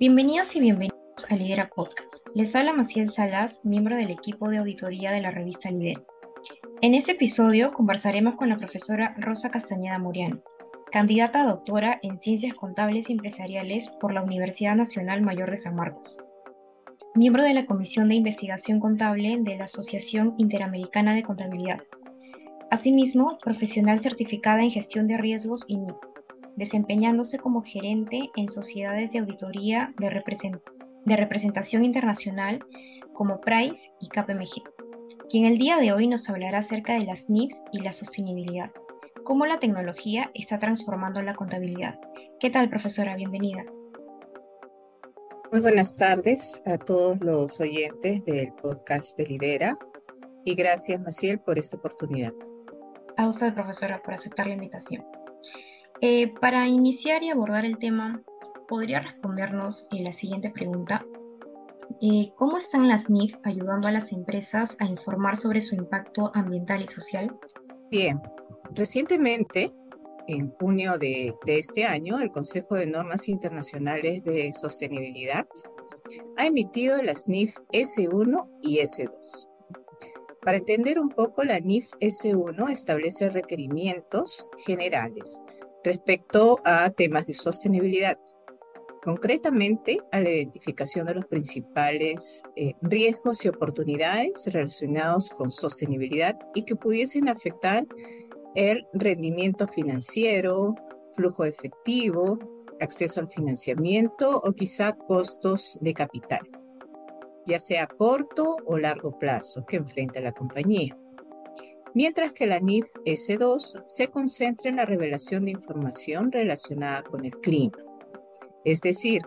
Bienvenidos y bienvenidos a Lidera Podcast. Les habla Maciel Salas, miembro del equipo de auditoría de la revista Lidera. En este episodio conversaremos con la profesora Rosa Castañeda Muriano, candidata a doctora en Ciencias Contables y Empresariales por la Universidad Nacional Mayor de San Marcos, miembro de la Comisión de Investigación Contable de la Asociación Interamericana de Contabilidad. Asimismo, profesional certificada en gestión de riesgos y desempeñándose como gerente en sociedades de auditoría de, representación internacional como Price y KPMG, quien el día de hoy nos hablará acerca de las NIFs y la sostenibilidad, cómo la tecnología está transformando la contabilidad. ¿Qué tal, profesora? Bienvenida. Muy buenas tardes a todos los oyentes del podcast de Lidera y gracias, Maciel, por esta oportunidad. A usted, profesora, por aceptar la invitación. Eh, para iniciar y abordar el tema, ¿podría respondernos en la siguiente pregunta? Eh, ¿Cómo están las NIF ayudando a las empresas a informar sobre su impacto ambiental y social? Bien, recientemente, en junio de, de este año, el Consejo de Normas Internacionales de Sostenibilidad ha emitido las NIF S1 y S2. Para entender un poco, la NIF S1 establece requerimientos generales respecto a temas de sostenibilidad, concretamente a la identificación de los principales eh, riesgos y oportunidades relacionados con sostenibilidad y que pudiesen afectar el rendimiento financiero, flujo efectivo, acceso al financiamiento o quizá costos de capital, ya sea a corto o largo plazo que enfrenta la compañía mientras que la NIF S2 se concentra en la revelación de información relacionada con el clima. Es decir,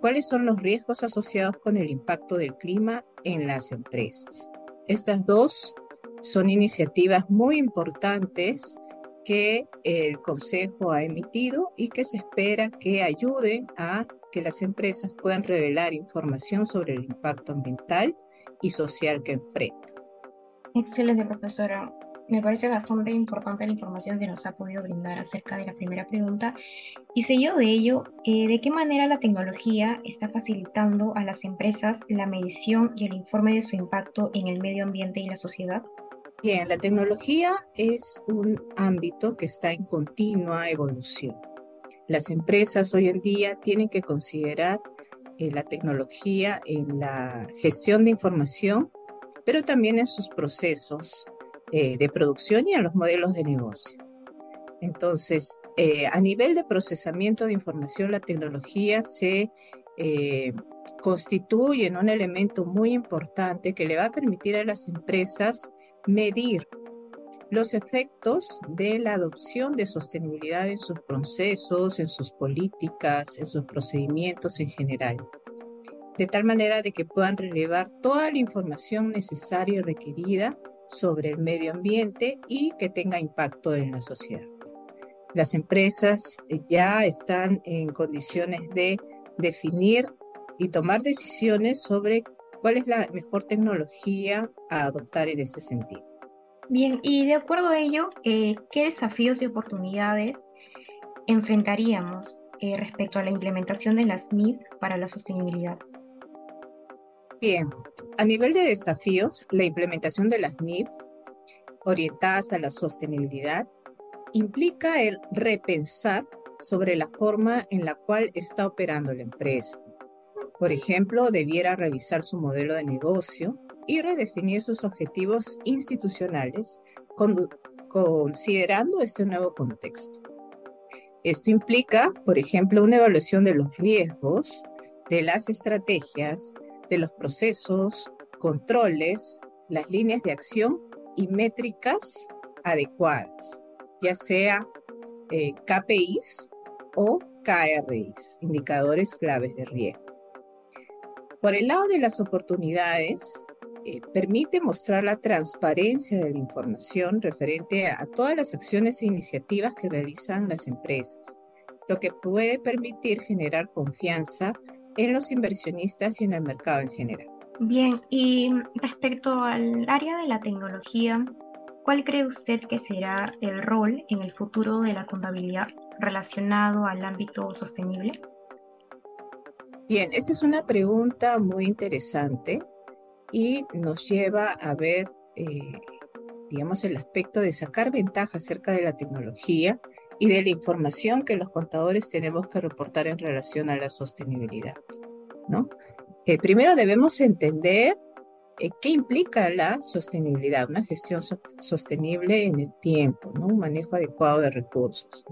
cuáles son los riesgos asociados con el impacto del clima en las empresas. Estas dos son iniciativas muy importantes que el Consejo ha emitido y que se espera que ayuden a que las empresas puedan revelar información sobre el impacto ambiental y social que enfrentan. Excelente, profesora. Me parece bastante importante la información que nos ha podido brindar acerca de la primera pregunta. Y seguido de ello, eh, ¿de qué manera la tecnología está facilitando a las empresas la medición y el informe de su impacto en el medio ambiente y la sociedad? Bien, la tecnología es un ámbito que está en continua evolución. Las empresas hoy en día tienen que considerar eh, la tecnología en la gestión de información pero también en sus procesos eh, de producción y en los modelos de negocio. Entonces, eh, a nivel de procesamiento de información, la tecnología se eh, constituye en un elemento muy importante que le va a permitir a las empresas medir los efectos de la adopción de sostenibilidad en sus procesos, en sus políticas, en sus procedimientos en general de tal manera de que puedan relevar toda la información necesaria y requerida sobre el medio ambiente y que tenga impacto en la sociedad. Las empresas eh, ya están en condiciones de definir y tomar decisiones sobre cuál es la mejor tecnología a adoptar en este sentido. Bien, y de acuerdo a ello, eh, ¿qué desafíos y oportunidades enfrentaríamos eh, respecto a la implementación de las MIP para la sostenibilidad? Bien, a nivel de desafíos, la implementación de las NIF orientadas a la sostenibilidad implica el repensar sobre la forma en la cual está operando la empresa. Por ejemplo, debiera revisar su modelo de negocio y redefinir sus objetivos institucionales considerando este nuevo contexto. Esto implica, por ejemplo, una evaluación de los riesgos, de las estrategias, de los procesos, controles, las líneas de acción y métricas adecuadas, ya sea eh, KPIs o KRIs, indicadores claves de riesgo. Por el lado de las oportunidades, eh, permite mostrar la transparencia de la información referente a todas las acciones e iniciativas que realizan las empresas, lo que puede permitir generar confianza en los inversionistas y en el mercado en general. Bien, y respecto al área de la tecnología, ¿cuál cree usted que será el rol en el futuro de la contabilidad relacionado al ámbito sostenible? Bien, esta es una pregunta muy interesante y nos lleva a ver, eh, digamos, el aspecto de sacar ventaja acerca de la tecnología y de la información que los contadores tenemos que reportar en relación a la sostenibilidad. ¿no? Eh, primero debemos entender eh, qué implica la sostenibilidad, una gestión sostenible en el tiempo, ¿no? un manejo adecuado de recursos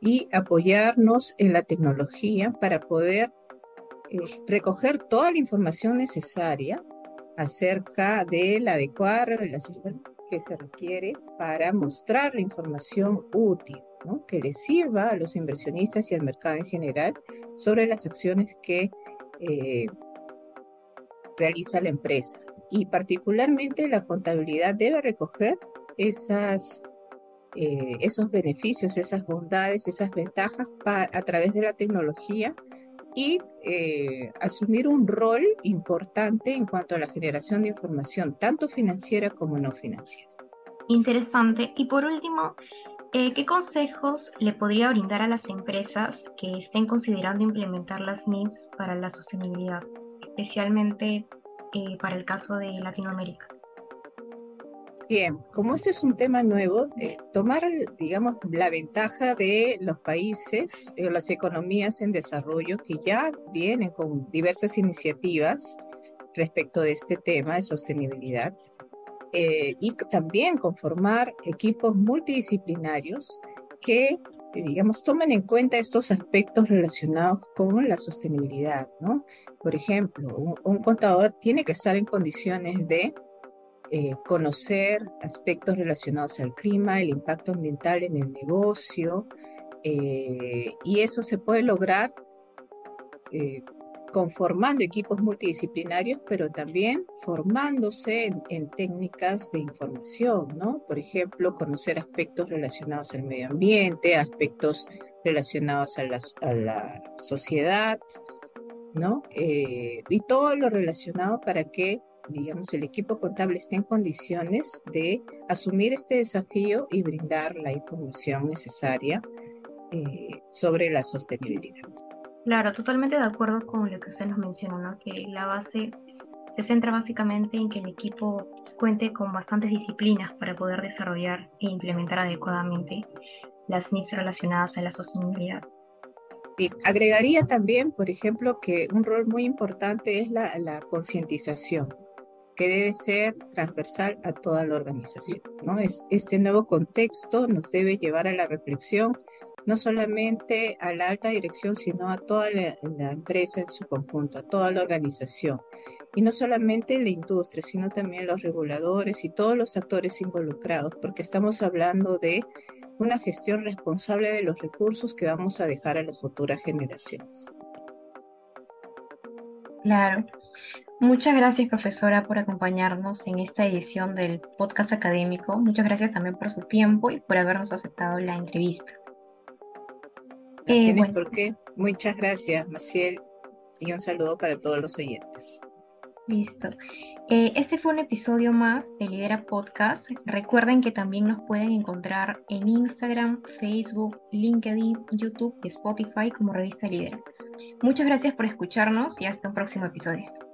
y apoyarnos en la tecnología para poder eh, recoger toda la información necesaria acerca de la adecuada revelación que se requiere para mostrar la información útil, que le sirva a los inversionistas y al mercado en general sobre las acciones que eh, realiza la empresa. Y particularmente la contabilidad debe recoger esas, eh, esos beneficios, esas bondades, esas ventajas a través de la tecnología y eh, asumir un rol importante en cuanto a la generación de información, tanto financiera como no financiera. Interesante. Y por último, eh, ¿qué consejos le podría brindar a las empresas que estén considerando implementar las NIPS para la sostenibilidad, especialmente eh, para el caso de Latinoamérica? Bien, como este es un tema nuevo, eh, tomar, digamos, la ventaja de los países o las economías en desarrollo que ya vienen con diversas iniciativas respecto de este tema de sostenibilidad eh, y también conformar equipos multidisciplinarios que, digamos, tomen en cuenta estos aspectos relacionados con la sostenibilidad, ¿no? Por ejemplo, un contador tiene que estar en condiciones de eh, conocer aspectos relacionados al clima, el impacto ambiental en el negocio, eh, y eso se puede lograr eh, conformando equipos multidisciplinarios, pero también formándose en, técnicas de información, ¿no? Por ejemplo, conocer aspectos relacionados al medio ambiente, aspectos relacionados a la, sociedad, ¿no? y todo lo relacionado para que digamos, el equipo contable esté en condiciones de asumir este desafío y brindar la información necesaria eh, sobre la sostenibilidad. Claro, totalmente de acuerdo con lo que usted nos mencionó, ¿no? que la base se centra básicamente en que el equipo cuente con bastantes disciplinas para poder desarrollar e implementar adecuadamente las NIPS relacionadas a la sostenibilidad. Y agregaría también, por ejemplo, que un rol muy importante es la, la concientización que debe ser transversal a toda la organización. ¿no? Este nuevo contexto nos debe llevar a la reflexión, no solamente a la alta dirección, sino a toda la, empresa en su conjunto, a toda la organización. Y no solamente la industria, sino también los reguladores y todos los actores involucrados, porque estamos hablando de una gestión responsable de los recursos que vamos a dejar a las futuras generaciones. Claro. Muchas gracias, profesora, por acompañarnos en esta edición del podcast académico. Muchas gracias también por su tiempo y por habernos aceptado la entrevista. Eh, por qué. Muchas gracias, Maciel, y un saludo para todos los oyentes. Listo. Eh, este fue un episodio más de Lidera Podcast. Recuerden que también nos pueden encontrar en Instagram, Facebook, LinkedIn, YouTube y Spotify como revista Lidera. Muchas gracias por escucharnos y hasta un próximo episodio.